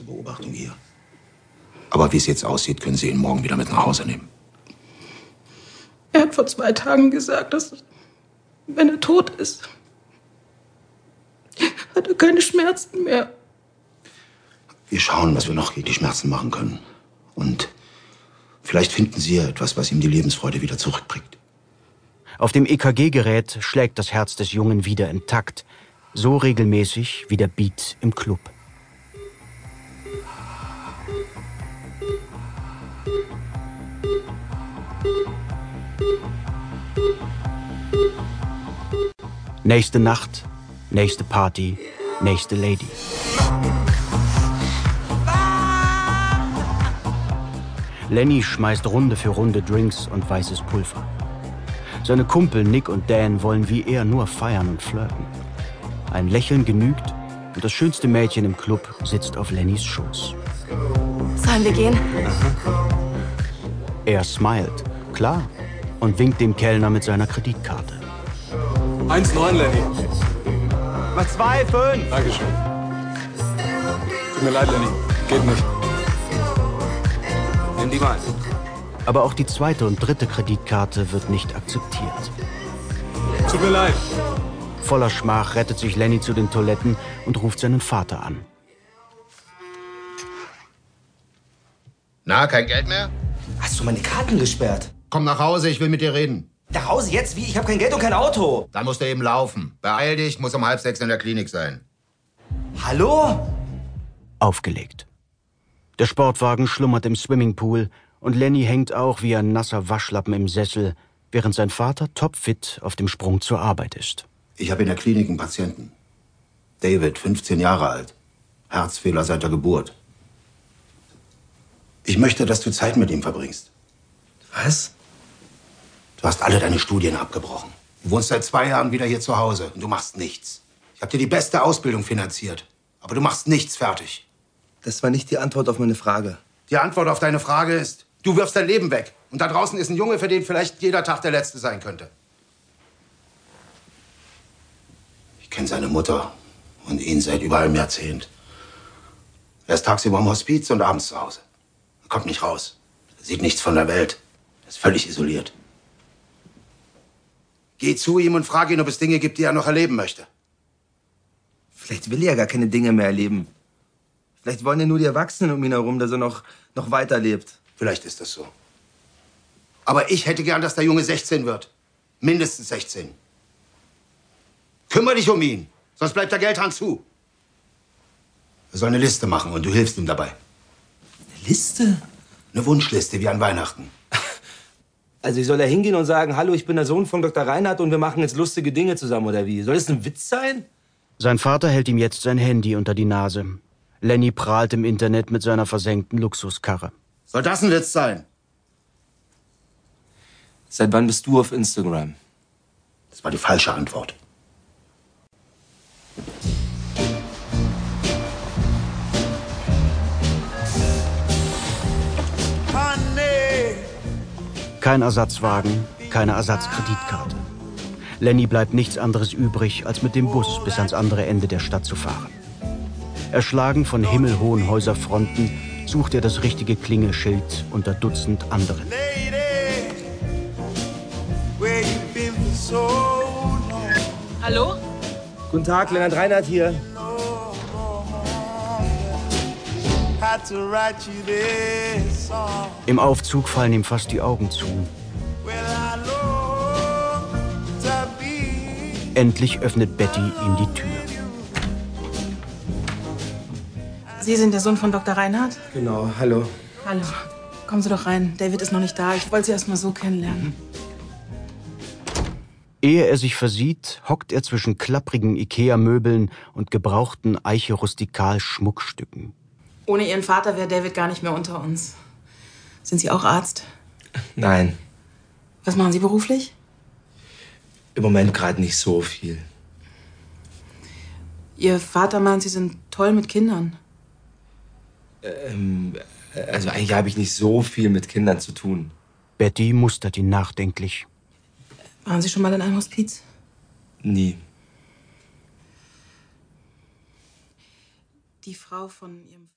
zur Beobachtung hier. Aber wie es jetzt aussieht, können Sie ihn morgen wieder mit nach Hause nehmen. Er hat vor zwei Tagen gesagt, dass wenn er tot ist, hat er keine Schmerzen mehr. Wir schauen, was wir noch gegen die Schmerzen machen können. Und vielleicht finden Sie ja etwas, was ihm die Lebensfreude wieder zurückbringt. Auf dem EKG-Gerät schlägt das Herz des Jungen wieder intakt, so regelmäßig wie der Beat im Club. Nächste Nacht, nächste Party, nächste Lady. Lenny schmeißt Runde für Runde Drinks und weißes Pulver. Seine Kumpel Nick und Dan wollen wie er nur feiern und flirten. Ein Lächeln genügt und das schönste Mädchen im Club sitzt auf Lennys Schoß. Sollen wir gehen? Er smilet, klar, und winkt dem Kellner mit seiner Kreditkarte. 1,9, Lenny. Mal zwei, fünf. Dankeschön. Tut mir leid, Lenny. Geht nicht. Nimm die mal. Aber auch die zweite und dritte Kreditkarte wird nicht akzeptiert. Tut mir leid. Voller Schmach rettet sich Lenny zu den Toiletten und ruft seinen Vater an. Na, kein Geld mehr? Hast du meine Karten gesperrt? Komm nach Hause, ich will mit dir reden. Nach Hause jetzt? Wie? Ich habe kein Geld und kein Auto. Dann musst du eben laufen. Beeil dich, muss um halb sechs in der Klinik sein. Hallo? Aufgelegt. Der Sportwagen schlummert im Swimmingpool und Lenny hängt auch wie ein nasser Waschlappen im Sessel, während sein Vater topfit auf dem Sprung zur Arbeit ist. Ich habe in der Klinik einen Patienten. David, 15 Jahre alt. Herzfehler seit der Geburt. Ich möchte, dass du Zeit mit ihm verbringst. Was? Du hast alle deine Studien abgebrochen. Du wohnst seit zwei Jahren wieder hier zu Hause und du machst nichts. Ich habe dir die beste Ausbildung finanziert, aber du machst nichts fertig. Das war nicht die Antwort auf meine Frage. Die Antwort auf deine Frage ist, du wirfst dein Leben weg. Und da draußen ist ein Junge, für den vielleicht jeder Tag der letzte sein könnte. Ich kenne seine Mutter und ihn seit über einem Jahrzehnt. Er ist tagsüber im Hospiz und abends zu Hause. Er kommt nicht raus. Er sieht nichts von der Welt. Er ist völlig isoliert. Geh zu ihm und frag ihn, ob es Dinge gibt, die er noch erleben möchte. Vielleicht will er ja gar keine Dinge mehr erleben. Vielleicht wollen ja nur die Erwachsenen um ihn herum, dass er noch, noch weiterlebt. Vielleicht ist das so. Aber ich hätte gern, dass der Junge 16 wird. Mindestens 16. Kümmer dich um ihn, sonst bleibt der Geldhahn zu. Er soll eine Liste machen und du hilfst ihm dabei. Eine Liste? Eine Wunschliste wie an Weihnachten. Also ich soll da hingehen und sagen, hallo, ich bin der Sohn von Dr. Reinhardt und wir machen jetzt lustige Dinge zusammen, oder wie? Soll das ein Witz sein? Sein Vater hält ihm jetzt sein Handy unter die Nase. Lenny prahlt im Internet mit seiner versenkten Luxuskarre. Soll das ein Witz sein? Seit wann bist du auf Instagram? Das war die falsche Antwort. Kein Ersatzwagen, keine Ersatzkreditkarte. Lenny bleibt nichts anderes übrig, als mit dem Bus bis ans andere Ende der Stadt zu fahren. Erschlagen von himmelhohen Häuserfronten sucht er das richtige Klingelschild unter Dutzend anderen. Hallo? Guten Tag, Lennart Reinhardt hier. Im Aufzug fallen ihm fast die Augen zu. Endlich öffnet Betty ihm die Tür. Sie sind der Sohn von Dr. Reinhardt? Genau, hallo. Hallo. Kommen Sie doch rein. David ist noch nicht da. Ich wollte Sie erst mal so kennenlernen. Ehe er sich versieht, hockt er zwischen klapprigen Ikea-Möbeln und gebrauchten Eiche-Rustikal-Schmuckstücken. Ohne Ihren Vater wäre David gar nicht mehr unter uns. Sind Sie auch Arzt? Nein, Was machen Sie beruflich? im Moment gerade nicht so viel. Ihr Vater meint, Sie sind toll mit Kindern. Ähm, also eigentlich habe ich nicht so viel mit Kindern zu tun. Betty mustert ihn nachdenklich. Waren Sie schon mal in einem Hospiz? Nie. Die Frau von Ihrem